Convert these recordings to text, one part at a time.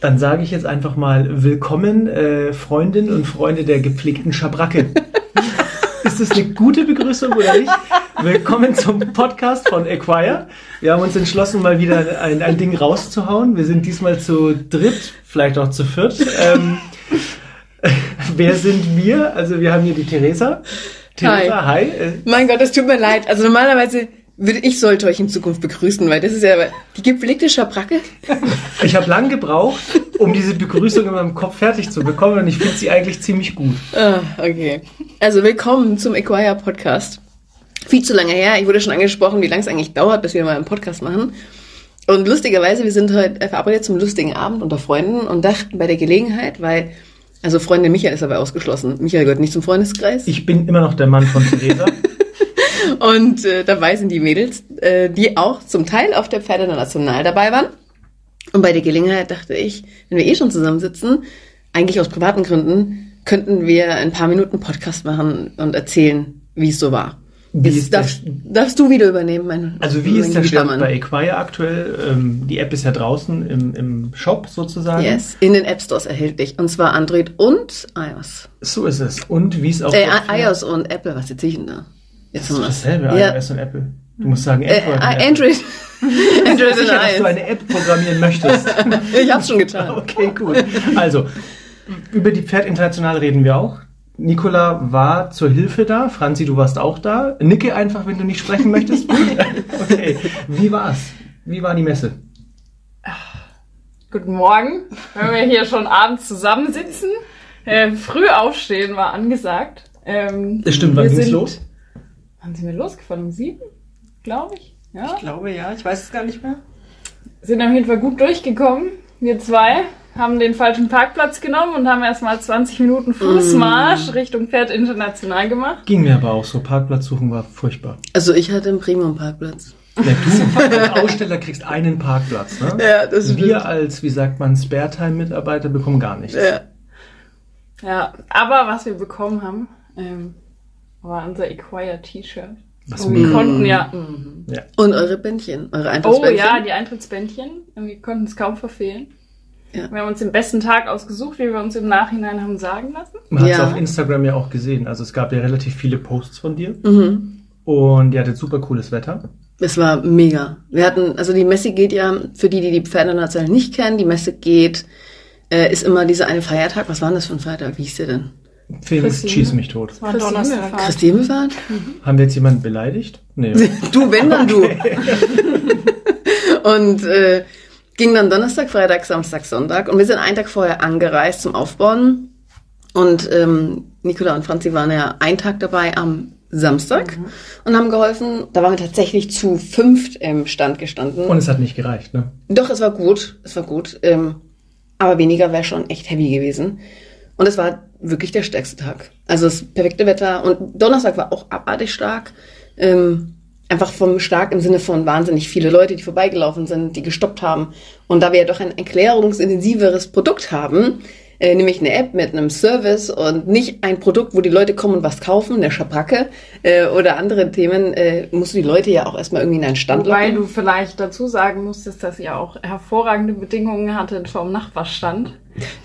Dann sage ich jetzt einfach mal willkommen, äh, Freundinnen und Freunde der gepflegten Schabracke. Ist das eine gute Begrüßung oder nicht? Willkommen zum Podcast von Acquire. Wir haben uns entschlossen, mal wieder ein, ein Ding rauszuhauen. Wir sind diesmal zu dritt, vielleicht auch zu viert. Ähm, wer sind wir? Also wir haben hier die Theresa. Theresa, hi. hi. Mein Gott, es tut mir leid. Also normalerweise würde ich sollte euch in Zukunft begrüßen, weil das ist ja die gepflegte Schabracke. Ich habe lang gebraucht, um diese Begrüßung in meinem Kopf fertig zu bekommen und ich finde sie eigentlich ziemlich gut. Ah, okay. Also willkommen zum Acquire Podcast. Viel zu lange her. Ich wurde schon angesprochen, wie lange es eigentlich dauert, bis wir mal einen Podcast machen. Und lustigerweise, wir sind heute verabredet zum lustigen Abend unter Freunden und dachten bei der Gelegenheit, weil also Freundin Michael ist aber ausgeschlossen. Michael gehört nicht zum Freundeskreis. Ich bin immer noch der Mann von Theresa. Und äh, dabei sind die Mädels, äh, die auch zum Teil auf der Pferde der National dabei waren. Und bei der Gelegenheit dachte ich, wenn wir eh schon zusammensitzen, eigentlich aus privaten Gründen, könnten wir ein paar Minuten Podcast machen und erzählen, wie es so war. Jetzt darfst, darfst, du wieder übernehmen, mein Also wie mein ist der Stand bei Acquire aktuell? Ähm, die App ist ja draußen im, im Shop sozusagen. Yes, in den App Stores erhältlich. Und zwar Android und iOS. So ist es. Und wie es auch... Äh, iOS und Apple, was erzähle ich denn da? Jetzt das ist dasselbe, ja. iOS und Apple. Du musst sagen äh, Android. Äh, Android. Android sicher, dass du eine App programmieren möchtest. ich hab's schon getan. Okay, gut. Also, über die Pferd International reden wir auch. Nicola war zur Hilfe da. Franzi, du warst auch da. Nicke einfach, wenn du nicht sprechen möchtest. okay. Wie war's? Wie war die Messe? Guten Morgen. Wenn wir hier schon abends zusammensitzen. Äh, früh aufstehen war angesagt. Ähm, das stimmt, wann ging's los? Wann sind wir losgefahren? Um sieben? Glaube ich. Ja? Ich glaube ja, ich weiß es gar nicht mehr. Sind auf jeden Fall gut durchgekommen. Wir zwei haben den falschen Parkplatz genommen und haben erstmal 20 Minuten Fußmarsch mm. Richtung Pferd International gemacht. Ging mir aber auch so. Parkplatz suchen war furchtbar. Also ich hatte einen Premium-Parkplatz. Ja, du als Aussteller kriegst einen Parkplatz, ne? Ja, das ist Wir als, wie sagt man, Spare-Time-Mitarbeiter bekommen gar nichts. Ja. ja, aber was wir bekommen haben, ähm, war unser Acquire T-Shirt. Was und wir konnten ja, mhm. ja. Und eure Bändchen, eure Eintrittsbändchen. Oh ja, die Eintrittsbändchen. Wir konnten es kaum verfehlen. Ja. Wir haben uns den besten Tag ausgesucht, wie wir uns im Nachhinein haben sagen lassen. Man hat es auf Instagram ja auch gesehen. Also es gab ja relativ viele Posts von dir. Mhm. Und ihr hattet super cooles Wetter. Es war mega. Wir hatten, also die Messe geht ja, für die, die die Pferdenational nicht kennen, die Messe geht, äh, ist immer dieser eine Feiertag. Was war denn das für ein Feiertag? Wie hieß der denn? Felix schieß mich tot. Das war Donnerstag. Christi Himmelfahrt? Mhm. Haben wir jetzt jemanden beleidigt? Nee. du, wenn dann du. und äh, ging dann Donnerstag, Freitag, Samstag, Sonntag. Und wir sind einen Tag vorher angereist zum Aufbauen. Und ähm, Nicola und Franzi waren ja einen Tag dabei am Samstag mhm. und haben geholfen. Da waren wir tatsächlich zu fünft im Stand gestanden. Und es hat nicht gereicht, ne? Doch, es war gut. Es war gut. Ähm, aber weniger wäre schon echt heavy gewesen. Und es war wirklich der stärkste Tag. Also das perfekte Wetter. Und Donnerstag war auch abartig stark. Ähm, einfach vom stark im Sinne von wahnsinnig viele Leute, die vorbeigelaufen sind, die gestoppt haben. Und da wir ja doch ein erklärungsintensiveres Produkt haben, äh, nämlich eine App mit einem Service und nicht ein Produkt, wo die Leute kommen und was kaufen, eine Schabracke äh, oder andere Themen, äh, musst du die Leute ja auch erstmal irgendwie in einen Stand locken. du vielleicht dazu sagen musstest, dass ihr auch hervorragende Bedingungen hattet vom Nachbarstand,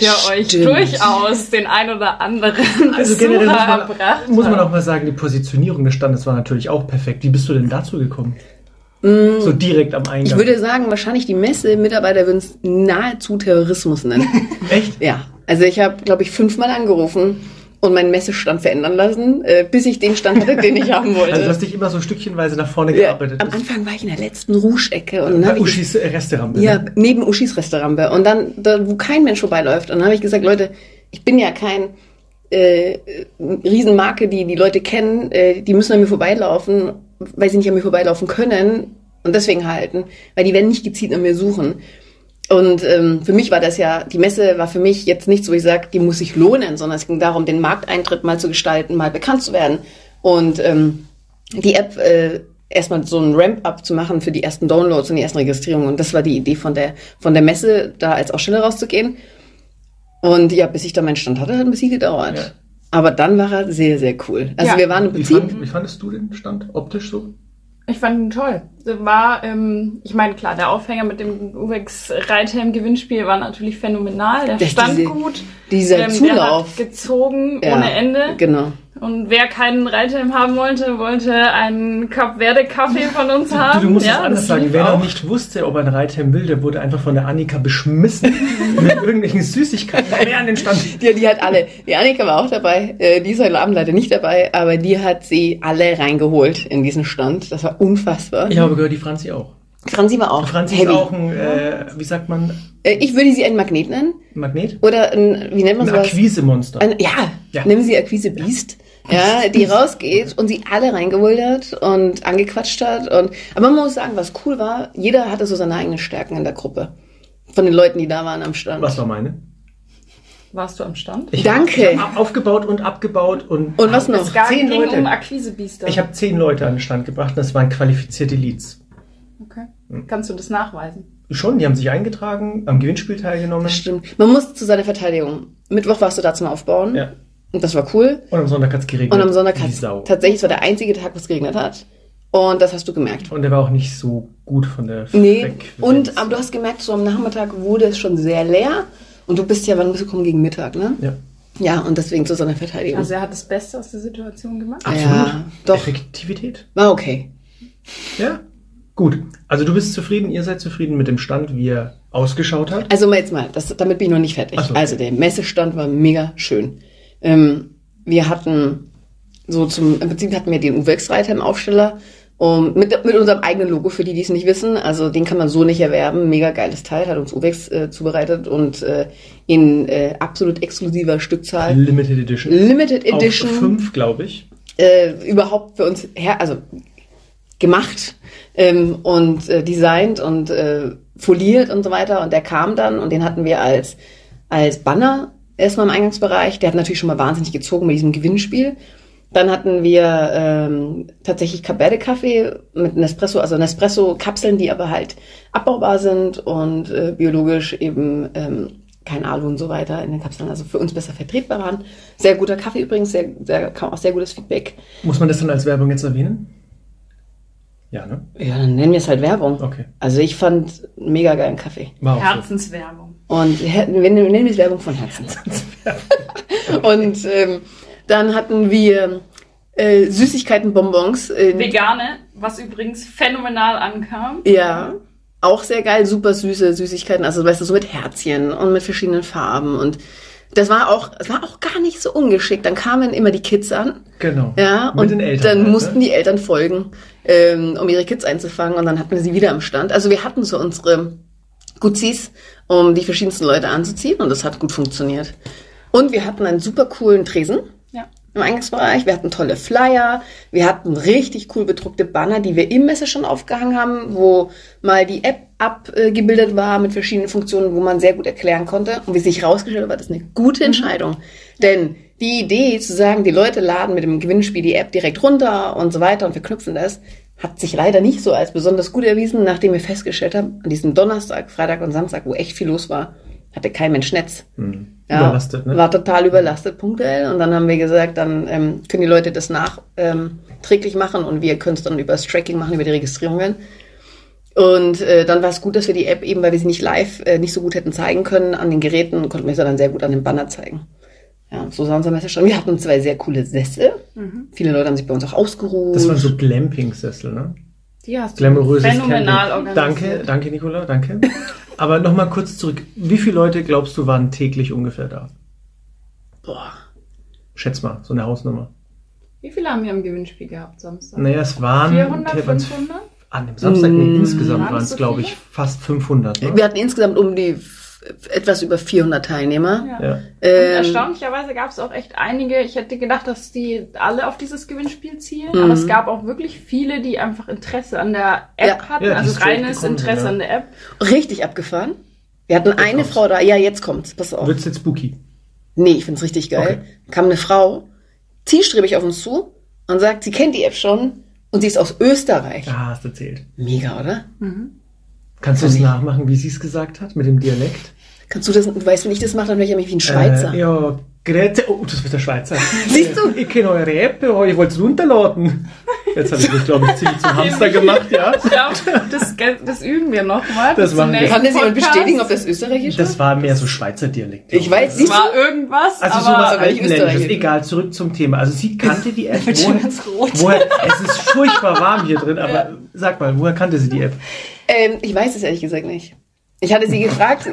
der Stimmt. euch durchaus den ein oder anderen also generell muss man, muss man auch mal sagen, die Positionierung des Standes war natürlich auch perfekt. Wie bist du denn dazu gekommen? Mm. So direkt am Eingang. Ich würde sagen, wahrscheinlich die Messe-Mitarbeiter würden es nahezu Terrorismus nennen. Echt? Ja. Also ich habe, glaube ich, fünfmal angerufen und meinen Messestand verändern lassen, äh, bis ich den Stand hatte, den ich haben wollte. Also du hast dich immer so stückchenweise nach vorne ja, gearbeitet. Am Anfang war ich in der letzten Rouge-Ecke. und Bei Uschis Restaurant. Ja, ne? neben Uschis Restaurant. Und dann, da, wo kein Mensch vorbeiläuft. Und dann habe ich gesagt, Leute, ich bin ja kein äh, Riesenmarke, die die Leute kennen. Äh, die müssen an mir vorbeilaufen, weil sie nicht an mir vorbeilaufen können. Und deswegen halten, weil die werden nicht gezielt an mir suchen. Und ähm, für mich war das ja, die Messe war für mich jetzt nichts, wo ich sage, die muss sich lohnen, sondern es ging darum, den Markteintritt mal zu gestalten, mal bekannt zu werden. Und ähm, die App äh, erstmal so ein Ramp-up zu machen für die ersten Downloads und die ersten Registrierungen. Und das war die Idee von der, von der Messe, da als Aussteller rauszugehen. Und ja, bis ich da meinen Stand hatte, hat ein bisschen gedauert. Ja. Aber dann war er sehr, sehr cool. Also ja. wir waren im Prinzip. Wie, fand, wie fandest du den Stand optisch so? Ich fand ihn toll. War, ähm, ich meine, klar, der Aufhänger mit dem Uwex Reithelm Gewinnspiel war natürlich phänomenal. Der stand diese- gut. Dieser Ähm, Der Zulauf. hat gezogen Ja, ohne Ende. Genau. Und wer keinen Reithelm haben wollte, wollte einen Cup Verde Kaffee von uns Du, haben. du musst ja, es anders sagen. Wer auch. noch nicht wusste, ob er ein Reithelm will, der wurde einfach von der Annika beschmissen mit irgendwelchen Süßigkeiten. Wer an den Stand? Die, die hat alle, die Annika war auch dabei, äh, die ist heute Abend leider nicht dabei, aber die hat sie alle reingeholt in diesen Stand. Das war unfassbar. Ich habe gehört, die Franzi auch. Franzi war auch Franzi heavy. ist auch ein, äh, wie sagt man, Äh, ich würde sie einen Magnet nennen. Magnet? Oder ein, wie nennt man Ein sowas? Akquisemonster. Ein, ja, Ja. nehmen sie Akquise Beast. Ja, die rausgeht und sie alle reingeholt hat und angequatscht hat. Und, aber man muss sagen, was cool war, jeder hatte so seine eigenen Stärken in der Gruppe. Von den Leuten, die da waren am Stand. Was war meine? Warst du am Stand? Ich Danke. Hab aufgebaut und abgebaut und. Und was noch? Zehn ging Leute. um Akquisebiester. Ich habe zehn Leute an den Stand gebracht und das waren qualifizierte Leads. okay. Hm. Kannst du das nachweisen? Schon, die haben sich eingetragen, am Gewinnspiel teilgenommen. Das stimmt. Man muss zu seiner Verteidigung. Mittwoch warst du da zum Aufbauen. Ja. Und das war cool. Und am Sonntag hat's geregnet. Und am Sonntag hat Sau. tatsächlich, es war der einzige Tag, wo es geregnet hat. Und das hast du gemerkt. Und der war auch nicht so gut von der Nee. Frequenz. Und aber du hast gemerkt, so am Nachmittag wurde es schon sehr leer. Und du bist ja, wann bist du gekommen? Gegen Mittag, ne? Ja, Ja, und deswegen zu seiner Verteidigung. Also er hat das Beste aus der Situation gemacht. absolut. Ja, doch. Effektivität. War okay. Ja. Gut. Also du bist zufrieden, ihr seid zufrieden mit dem Stand, wie er ausgeschaut hat. Also mal jetzt mal, das, damit bin ich noch nicht fertig. So. Also der Messestand war mega schön. Ähm, wir hatten so zum, im Prinzip hatten wir den UWEX-Reiter im Aufsteller um, mit, mit unserem eigenen Logo, für die, die es nicht wissen. Also den kann man so nicht erwerben. Mega geiles Teil, hat uns UWEX äh, zubereitet und äh, in äh, absolut exklusiver Stückzahl. Limited Edition. Limited Edition. Auf fünf, glaube ich. äh, überhaupt für uns her, also gemacht ähm, und äh, designt und äh, foliert und so weiter. Und der kam dann und den hatten wir als, als Banner erstmal im Eingangsbereich. Der hat natürlich schon mal wahnsinnig gezogen mit diesem Gewinnspiel. Dann hatten wir ähm, tatsächlich Cabernet-Kaffee mit Nespresso, also Nespresso-Kapseln, die aber halt abbaubar sind und äh, biologisch eben ähm, kein Alu und so weiter in den Kapseln, also für uns besser vertretbar waren. Sehr guter Kaffee übrigens, sehr, sehr, kam auch sehr gutes Feedback. Muss man das dann als Werbung jetzt erwähnen? Ja, ne? Ja, dann nennen wir es halt Werbung. Okay. Also ich fand einen mega geilen Kaffee. War auch so. Herzenswerbung. Und wir nennen wir es Werbung von Herzen. Und ähm, dann hatten wir äh, Süßigkeitenbonbons. Äh, Vegane, was übrigens phänomenal ankam. ja, auch sehr geil, super süße Süßigkeiten. Also weißt du, so mit Herzchen und mit verschiedenen Farben. Und das war auch, es war auch gar nicht so ungeschickt. Dann kamen immer die Kids an. Genau. Ja, Mit und den Eltern. dann halt, mussten ne? die Eltern folgen, ähm, um ihre Kids einzufangen und dann hatten wir sie wieder am Stand. Also wir hatten so unsere Guzis, um die verschiedensten Leute anzuziehen und das hat gut funktioniert. Und wir hatten einen super coolen Tresen Ja. im Eingangsbereich. Wir hatten tolle Flyer, wir hatten richtig cool bedruckte Banner, die wir im Messe schon aufgehangen haben, wo mal die App abgebildet war mit verschiedenen Funktionen, wo man sehr gut erklären konnte. Und wie sich herausgestellt hat, war das eine gute Entscheidung. Denn die Idee zu sagen, die Leute laden mit dem Gewinnspiel die App direkt runter und so weiter und verknüpfen das, hat sich leider nicht so als besonders gut erwiesen, nachdem wir festgestellt haben, an diesem Donnerstag, Freitag und Samstag, wo echt viel los war, hatte kein Mensch Netz. Hm. Ja, Überlastet, ne? War total überlastet punktuell. Und dann haben wir gesagt, dann ähm, können die Leute das nachträglich ähm, machen und wir können es dann über das Tracking machen, über die Registrierungen. Und äh, dann war es gut, dass wir die App eben, weil wir sie nicht live äh, nicht so gut hätten zeigen können an den Geräten, konnten wir sie dann sehr gut an dem Banner zeigen. Ja, so sah unser Messer schon. Wir hatten zwei sehr coole Sessel. Viele Leute haben sich bei uns auch ausgeruht. Das waren so Glamping-Sessel, ne? Die hast du Glamouröses phänomenal Camping. organisiert. Danke, danke, Nicola, danke. Aber nochmal kurz zurück. Wie viele Leute glaubst du waren täglich ungefähr da? Boah. Schätz mal, so eine Hausnummer. Wie viele haben wir im Gewinnspiel gehabt Samstag? Naja, es waren 400, okay, waren's 500? an dem Samstag, nee, Mm, insgesamt waren es so glaube ich, fast 500. Ne? Wir hatten insgesamt um die etwas über 400 Teilnehmer. Ja. Ja. Und Ähm, erstaunlicherweise gab es auch echt einige. Ich hätte gedacht, dass die alle auf dieses Gewinnspiel zielen, Mhm. aber es gab auch wirklich viele, die einfach Interesse an der App Ja. hatten, also reines gekommen Interesse ja. an der App. richtig abgefahren. Wir hatten eine kommt's. Frau da. Ja, jetzt kommt's. Pass auf. Wird's jetzt spooky? Nee, ich find's richtig geil. Kam eine Frau, zielstrebig auf uns zu und sagt, sie kennt die App schon und sie ist aus Österreich. Ah, hast erzählt. Mega, oder? Kannst du es nachmachen, wie sie es gesagt hat, mit dem Dialekt? Kannst du das, du weißt, wenn ich das mache, dann wäre ich ja mich wie ein Schweizer. Äh, ja, Grete. Oh, das wird der Schweizer. Siehst du? Ich kenne eure App, oh, ich wollte es runterladen. Jetzt habe ich mich, glaube ich, ziemlich zum Hamster gemacht, ja. Ich glaube, das, das üben wir nochmal. Das machen wir. Kann das jemand bestätigen, ob das österreichisch Das war mehr so Schweizer Dialekt. Ich weiß nicht. war irgendwas, Also aber sowas aber nicht. Egal, zurück zum Thema. Also sie kannte die App. Schon Woher, ganz rot. woher, es ist furchtbar warm hier drin, aber sag mal, woher kannte sie die App? Ähm, ich weiß es ehrlich gesagt nicht. Ich hatte sie gefragt,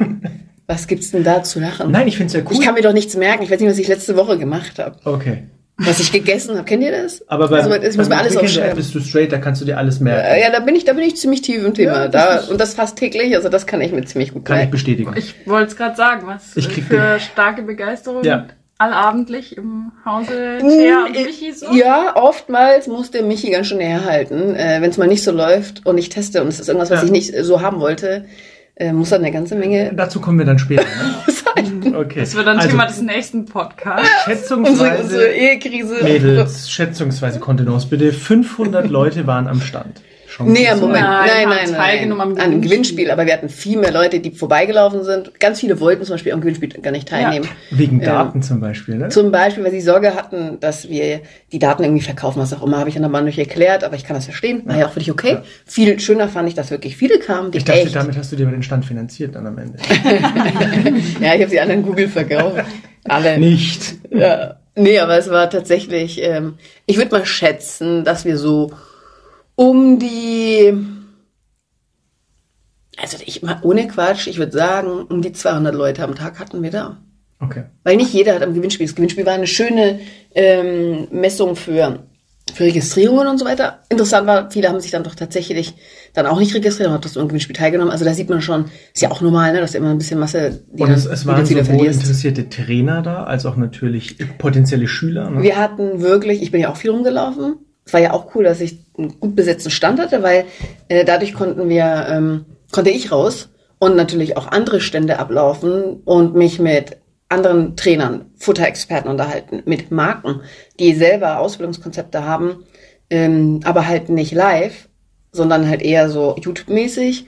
was gibt's denn da zu lachen? Nein, ich finde es ja cool. Ich kann mir doch nichts merken. Ich weiß nicht, was ich letzte Woche gemacht habe. okay. Was ich gegessen habe. Kennt ihr das? Aber bei, also, ich muss mir alles aufschreiben. bist du straight, da kannst du dir alles merken. Äh, Ja, da bin ich, da bin ich ziemlich tief im Thema. Ja, das da, und das fast täglich, also das kann ich mir ziemlich gut Kann ich bestätigen. ich wollte es gerade sagen, was Ich krieg für starke Begeisterung Ja. allabendlich im Hause Thea und Mm, Michi so. Ja, oftmals muss der Michi ganz schön herhalten. Äh, Wenn es mal nicht so läuft und ich teste und es ist irgendwas, was Ja. ich nicht so haben wollte, äh, muss er eine ganze Menge Dazu kommen wir dann später. Ne? Okay. Das wird dann also, Thema des nächsten Podcasts. unsere, Schätzungsweise, unsere Ehekrise. Mädels, schätzungsweise Kontenance bitte, 500 Leute waren am Stand. Chancen Nee, Moment. Nein, Nein, nein, nein. teilgenommen am An einem Gewinnspiel. Aber wir hatten viel mehr Leute, die vorbeigelaufen sind. Ganz viele wollten zum Beispiel am Gewinnspiel gar nicht teilnehmen. Wegen Daten zum Beispiel, ne? Zum Beispiel, weil sie Sorge hatten, dass wir die Daten irgendwie verkaufen, was auch immer, habe ich dann aber nicht erklärt, aber ich kann das verstehen. War ja auch für dich okay. Viel schöner fand ich, dass wirklich viele kamen, die Ich dachte, echt. damit hast du dir den Stand finanziert dann am Ende. Ja, ich habe sie alle in Google verkauft. Alle. Nicht. Ja. Nee, aber es war tatsächlich, ähm, ich würde mal schätzen, dass wir so um die, also ich mal ohne Quatsch, ich würde sagen, um die 200 Leute am Tag hatten wir da. Okay. Weil nicht jeder hat am Gewinnspiel. Das Gewinnspiel war eine schöne ähm, Messung für, für Registrierungen und so weiter. Interessant war, viele haben sich dann doch tatsächlich dann auch nicht registriert und haben trotzdem am Gewinnspiel teilgenommen. Also da sieht man schon, ist ja auch normal, ne, dass da immer ein bisschen Masse, die Und es, es waren sowohl verlierst. interessierte Trainer da, als auch natürlich potenzielle Schüler. Ne? Wir hatten wirklich, ich bin ja auch viel rumgelaufen. Es war ja auch cool, dass ich einen gut besetzten Stand hatte, weil äh, dadurch konnten wir, ähm, konnte ich raus und natürlich auch andere Stände ablaufen und mich mit anderen Trainern, Futterexperten unterhalten, mit Marken, die selber Ausbildungskonzepte haben, ähm, aber halt nicht live, sondern halt eher so YouTube-mäßig.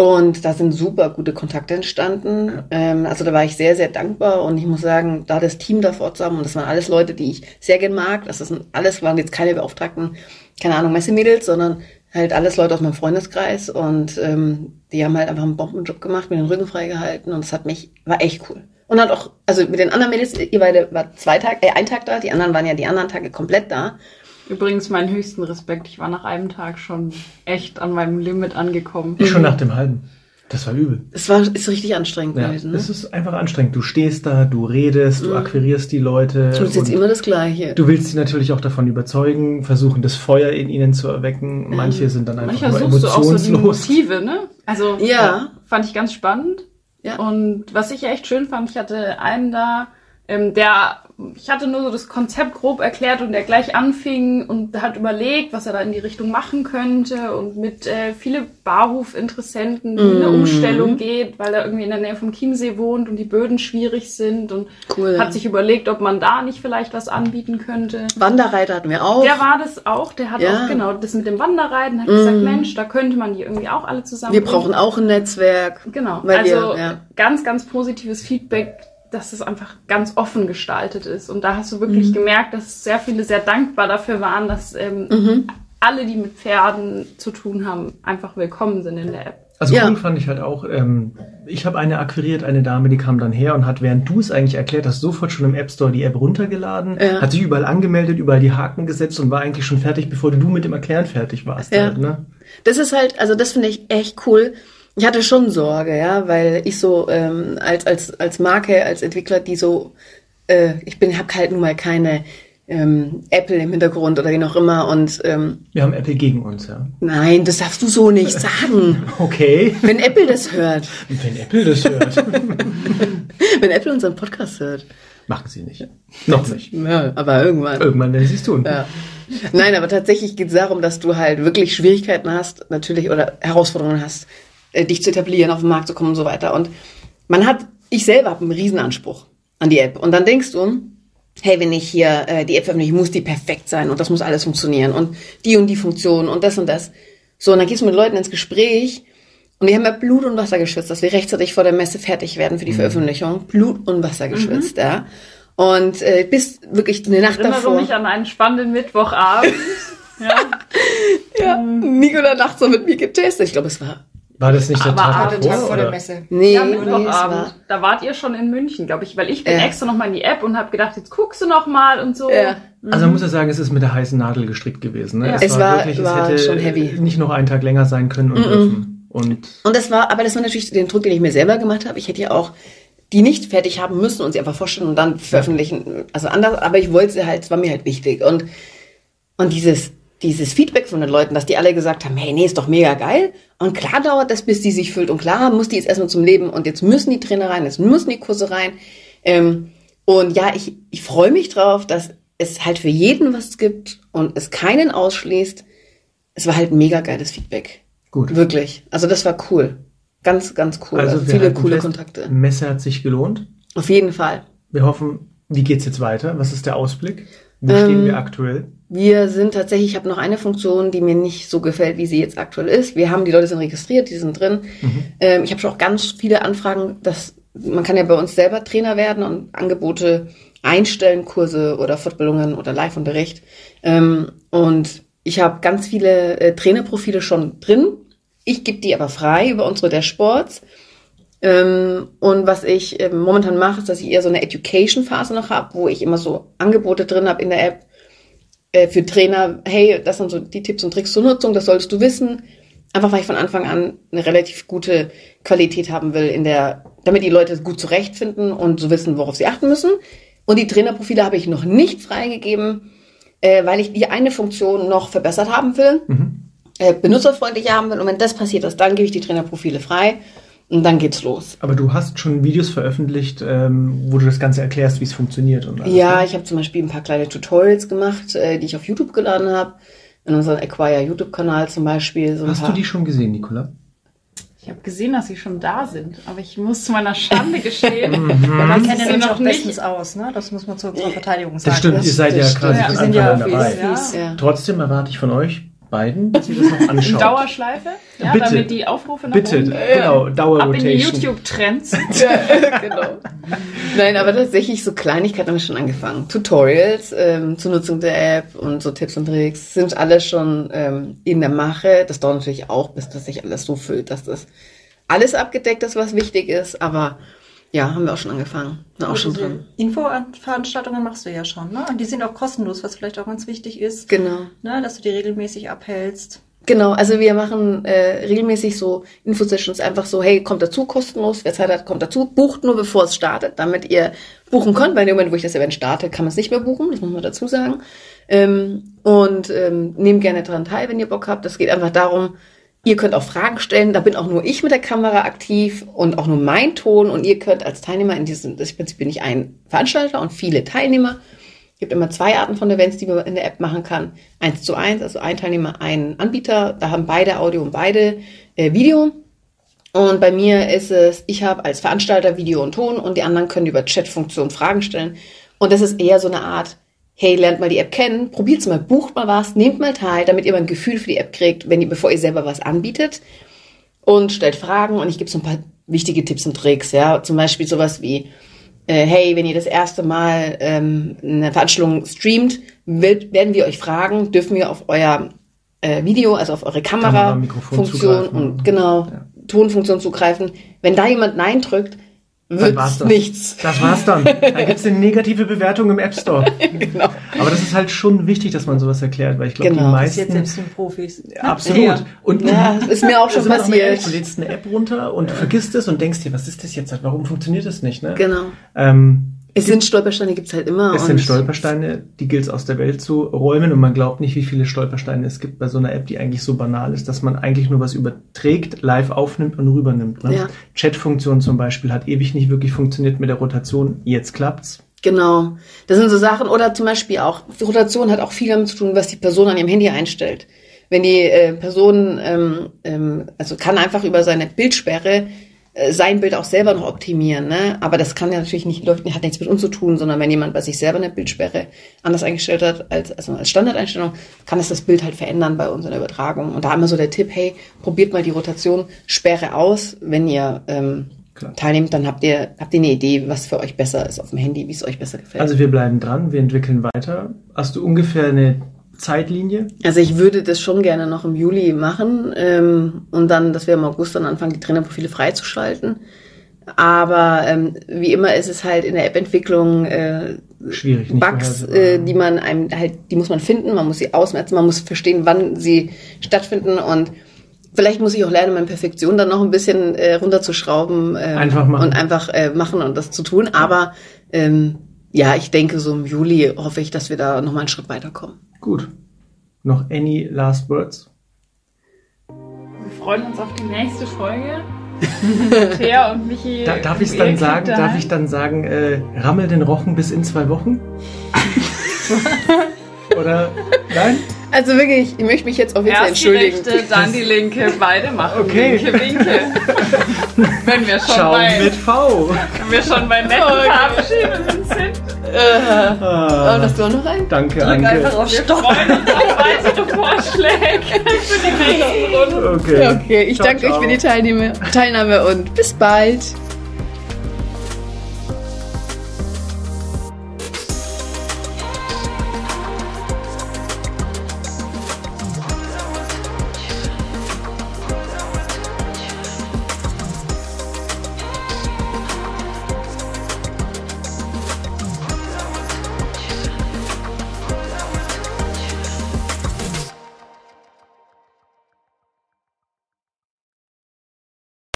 Und da sind super gute Kontakte entstanden. Ähm, also da war ich sehr, sehr dankbar und ich muss sagen, da das Team davor zusammen, und das waren alles Leute, die ich sehr gern mag, das sind alles waren jetzt keine Beauftragten, keine Ahnung, Messemädels, sondern halt alles Leute aus meinem Freundeskreis und ähm, die haben halt einfach einen Bombenjob gemacht, mir den Rücken freigehalten und das hat mich, war echt cool. Und hat auch, also mit den anderen Mädels, ihr beide war zwei Tage, äh, ein Tag da, die anderen waren ja die anderen Tage komplett da. Übrigens meinen höchsten Respekt. Ich war nach einem Tag schon echt an meinem Limit angekommen. Ich schon nach dem halben. Das war übel. Es war, ist richtig anstrengend Ja, gewesen. Ne? es ist einfach anstrengend. Du stehst da, du redest, du akquirierst die Leute. Du jetzt und immer das Gleiche. du willst sie natürlich auch davon überzeugen, versuchen, das Feuer in ihnen zu erwecken. Manche sind dann einfach Manchmal nur suchst du auch so die emotionslos. Motive, ne? Also Ja. fand ich ganz spannend. Ja. Und was ich echt schön fand, ich hatte einen da, ähm, der, ich hatte nur so das Konzept grob erklärt und der gleich anfing und hat überlegt, was er da in die Richtung machen könnte und mit äh, viele Barhof-Interessenten, wie eine Mhm. Umstellung geht, weil er irgendwie in der Nähe vom Chiemsee wohnt und die Böden schwierig sind und Cool. hat sich überlegt, ob man da nicht vielleicht was anbieten könnte. Wanderreiter hatten wir auch. Der war das auch, der hat Ja. Mhm. auch genau das mit dem Wanderreiten, hat gesagt, Mensch, da könnte man die irgendwie auch alle zusammen. wir brauchen auch ein Netzwerk. Genau, Weil also wir, ja. ganz, ganz positives Feedback, dass es einfach ganz offen gestaltet ist. Und da hast du wirklich Mhm. gemerkt, dass sehr viele sehr dankbar dafür waren, dass ähm, Mhm. alle, die mit Pferden zu tun haben, einfach willkommen sind in der App. Also Ja. cool fand ich halt auch, ähm, ich habe eine akquiriert, eine Dame, die kam dann her und hat, während du es eigentlich erklärt hast, sofort schon im App Store die App runtergeladen, Ja. hat sich überall angemeldet, überall die Haken gesetzt und war eigentlich schon fertig, bevor du mit dem Erklären fertig warst. Ja. Halt, ne? Das ist halt, also das finde ich echt cool. Ich hatte schon Sorge, ja, weil ich so ähm, als als als Marke, als Entwickler, die so, äh, ich bin, habe halt nun mal keine ähm, Apple im Hintergrund oder wie noch immer und ähm, Wir haben Apple gegen uns, ja. nein, das darfst du so nicht sagen. Okay, Wenn Apple das hört, wenn Apple das hört. wenn Apple unseren Podcast hört, Machen sie nicht. Noch nicht. ja, aber irgendwann. Irgendwann werden sie es tun. Ja. Nein, aber tatsächlich geht es darum, dass du halt wirklich Schwierigkeiten hast, natürlich, oder Herausforderungen hast, äh, dich zu etablieren, auf den Markt zu kommen und so weiter. Und man hat, ich selber habe einen Riesenanspruch an die App. Und dann denkst du, hey, wenn ich hier äh, die App veröffentliche, muss die perfekt sein und das muss alles funktionieren und die und die Funktion und das und das. So, und dann gehst du mit Leuten ins Gespräch und die haben ja Blut und Wasser geschwitzt, dass wir rechtzeitig vor der Messe fertig werden für die Veröffentlichung. Blut und Wasser geschwitzt, ja. Und äh, bis wirklich eine Nacht Erinnere davor. mich an einen spannenden Mittwochabend. Ja. Ja, Nico dann nachts so mit mir getestet. Ich glaube, es war. War das nicht der Aber Tag davor? Tag vor der? Messe. Nee, Ja, nee, es Mittwochabend. war. Da wart ihr schon in München, glaube ich, weil ich bin Ja. extra nochmal in die App und habe gedacht, jetzt guckst du noch mal und so. Ja. Also man muss ja sagen, es ist mit der heißen Nadel gestrickt gewesen. Ne? Ja. Es war- war schon heavy. nicht noch einen Tag länger sein können und dürfen. Und Und das war, aber das war natürlich den Druck, den ich mir selber gemacht habe. Ich hätte ja auch die nicht fertig haben müssen und sie einfach vorstellen und dann veröffentlichen. Also anders, aber ich wollte sie halt, es war mir halt wichtig. Und, und dieses, dieses Feedback von den Leuten, dass die alle gesagt haben, hey, nee, ist doch mega geil. Und klar dauert das, bis die sich füllt. Und klar muss die jetzt erstmal zum Leben und jetzt müssen die Trainer rein, jetzt müssen die Kurse rein. Ähm, und ja, ich, ich freue mich drauf, dass es halt für jeden was gibt und es keinen ausschließt. Es war halt mega geiles Feedback. gut. Wirklich. Also das war cool. Ganz, ganz cool. Also, wir viele coole fest, Kontakte. Messe hat sich gelohnt. Auf jeden Fall. Wir hoffen, wie geht's jetzt weiter? Was ist der Ausblick? Wo Ähm, stehen wir aktuell? Wir sind tatsächlich, ich habe noch eine Funktion, die mir nicht so gefällt, wie sie jetzt aktuell ist. Wir haben, die Leute sind registriert, die sind drin. Ähm, ich habe schon auch ganz viele Anfragen, dass man kann ja bei uns selber Trainer werden und Angebote einstellen, Kurse oder Fortbildungen oder Live-Unterricht. Ähm, und ich habe ganz viele äh, Trainerprofile schon drin. Ich gebe die aber frei über unsere Dashboards. Ähm, und was ich ähm, momentan mache, ist, dass ich eher so eine Education-Phase noch habe, wo ich immer so Angebote drin habe in der App äh, für Trainer. Hey, das sind so die Tipps und Tricks zur Nutzung, das solltest du wissen. Einfach weil ich von Anfang an eine relativ gute Qualität haben will, in der, damit die Leute gut zurechtfinden und so wissen, worauf sie achten müssen. Und die Trainerprofile habe ich noch nicht freigegeben, äh, weil ich die eine Funktion noch verbessert haben will, äh, benutzerfreundlicher haben will. Und wenn das passiert ist, dann gebe ich die Trainerprofile frei und dann geht's los. Aber du hast schon Videos veröffentlicht, ähm, wo du das Ganze erklärst, wie es funktioniert und alles. Ja, ne? ich habe zum Beispiel ein paar kleine Tutorials gemacht, äh, die ich auf YouTube geladen habe. In unserem Acquire YouTube-Kanal zum Beispiel. So Hast paar. du die schon gesehen, Nicola? Ich habe gesehen, dass sie schon da sind, aber ich muss zu meiner Schande gestehen, Man dass kennt ich ja noch auch bestens nicht. aus, ne? Das muss man zu unserer Verteidigung sagen. Das stimmt, das- ihr seid ja das quasi stimmt. von Wir sind Anfang ja an dabei. Profis. Ja. Trotzdem erwarte ich von euch beiden, dass ihr das noch In anschaut. Dauerschleife, ja, Bitte. damit die Aufrufe nach Bitte, oben. genau, Ab in die Dauerrotation. YouTube-Trends. Ja, genau. Nein, aber tatsächlich so Kleinigkeiten haben wir schon angefangen. Tutorials ähm, zur Nutzung der App und so Tipps und Tricks sind alle schon ähm, in der Mache. Das dauert natürlich auch, bis das sich alles so füllt, dass das alles abgedeckt ist, was wichtig ist. Aber ja, haben wir auch schon angefangen. Sind auch schon Diese drin. Infoveranstaltungen machst du ja schon, ne? Und die sind auch kostenlos, was vielleicht auch ganz wichtig ist, Genau. ne? Dass du die regelmäßig abhältst. Genau, also wir machen äh, regelmäßig so Infosessions einfach so, hey, kommt dazu, kostenlos, wer Zeit hat, kommt dazu, bucht nur bevor es startet, damit ihr buchen könnt, weil in dem Moment, wo ich das Event starte, kann man es nicht mehr buchen, das muss man dazu sagen. Ähm, und ähm, nehmt gerne daran teil, wenn ihr Bock habt. Es geht einfach darum, ihr könnt auch Fragen stellen, da bin auch nur ich mit der Kamera aktiv und auch nur mein Ton und ihr könnt als Teilnehmer in diesem, das Prinzip bin ich ein Veranstalter und viele Teilnehmer. Es gibt immer zwei Arten von Events, die man in der App machen kann. Eins zu eins, also ein Teilnehmer, ein Anbieter. Da haben beide Audio und beide äh, Video. Und bei mir ist es, ich habe als Veranstalter Video und Ton und die anderen können über Chat-Funktion Fragen stellen. Und das ist eher so eine Art, hey, lernt mal die App kennen, probiert's mal, bucht mal was, nehmt mal teil, damit ihr mal ein Gefühl für die App kriegt, wenn ihr, bevor ihr selber was anbietet. Und stellt Fragen und ich gebe so ein paar wichtige Tipps und Tricks, ja. Zum Beispiel sowas wie, äh, hey, wenn ihr das erste Mal ähm, eine Veranstaltung streamt, wird, werden wir euch fragen, dürfen wir auf euer äh, Video, also auf eure Kamera, Kamera, Funktion und genau Ja. Tonfunktion zugreifen. Wenn da jemand Nein drückt, Dann war's das. nichts. Das war's dann. Da gibt's eine negative Bewertung im App Store. genau. Aber das ist halt schon wichtig, dass man sowas erklärt, weil ich glaube, Genau. die Das ist jetzt meisten... selbst den Profis. Absolut. Ja. Und Ja, das ist mir auch schon sind mal ehrlich, passiert. Du lädst eine App runter und vergisst es und denkst dir, was ist das jetzt? Warum funktioniert das nicht? Ne? Genau. Ähm, Es sind Stolpersteine, gibt's halt immer. es sind Stolpersteine, die gilt es aus der Welt zu räumen und man glaubt nicht, wie viele Stolpersteine es gibt bei so einer App, die eigentlich so banal ist, dass man eigentlich nur was überträgt, live aufnimmt und rübernimmt. Ne? Ja. Chat-Funktion zum Beispiel hat ewig nicht wirklich funktioniert mit der Rotation. Jetzt klappt's. Genau. Das sind so Sachen, oder zum Beispiel auch, die Rotation hat auch viel damit zu tun, was die Person an ihrem Handy einstellt. Wenn die äh, Person, ähm, ähm, also kann einfach über seine Bildsperre sein Bild auch selber noch optimieren, ne? Aber das kann ja natürlich nicht, läuft, hat nichts mit uns zu tun, sondern wenn jemand bei sich selber eine Bildsperre anders eingestellt hat als, also als Standardeinstellung, kann es das Bild halt verändern bei uns in der Übertragung. Und da immer so der Tipp, hey, probiert mal die Rotation, Sperre aus, wenn ihr ähm, Klar. teilnehmt, dann habt ihr, habt ihr eine Idee, was für euch besser ist auf dem Handy, wie es euch besser gefällt. Also wir bleiben dran, wir entwickeln weiter. Hast du ungefähr eine Zeitlinie? Also ich würde das schon gerne noch im Juli machen ähm, und dann, dass wir im August dann anfangen, die Trainerprofile freizuschalten. Aber ähm, wie immer ist es halt in der App-Entwicklung äh, Schwierig, Bugs, äh, die man einem halt, die muss man finden, man muss sie ausmerzen, man muss verstehen, wann sie stattfinden und vielleicht muss ich auch lernen, meine Perfektion dann noch ein bisschen äh, runterzuschrauben ähm, Einfach machen. und einfach äh, machen und das zu tun. Aber ähm, ja, ich denke, so im Juli hoffe ich, dass wir da noch mal einen Schritt weiterkommen. Gut. Noch any last words? Wir freuen uns auf die nächste Folge. Thea und Michi. Da, darf im ich dann sagen, darf ich dann sagen, äh, rammel den Rochen bis in zwei Wochen? Oder nein? Also wirklich, ich möchte mich jetzt offiziell Erst die entschuldigen. rechte, dann die linke, beide machen Okay. Winke, Winke. wenn wir schon Schau bei, mit V. wenn wir schon bei netten Verabschiedungen sind. Äh, Ah, hast du auch noch einen? danke, Drück Anke. einfach auf Stopp. weitere Vorschläge für die nächsten Runden. Okay. Okay, ich Ciao, danke euch ciao. für die Teilnahme, Teilnahme und bis bald.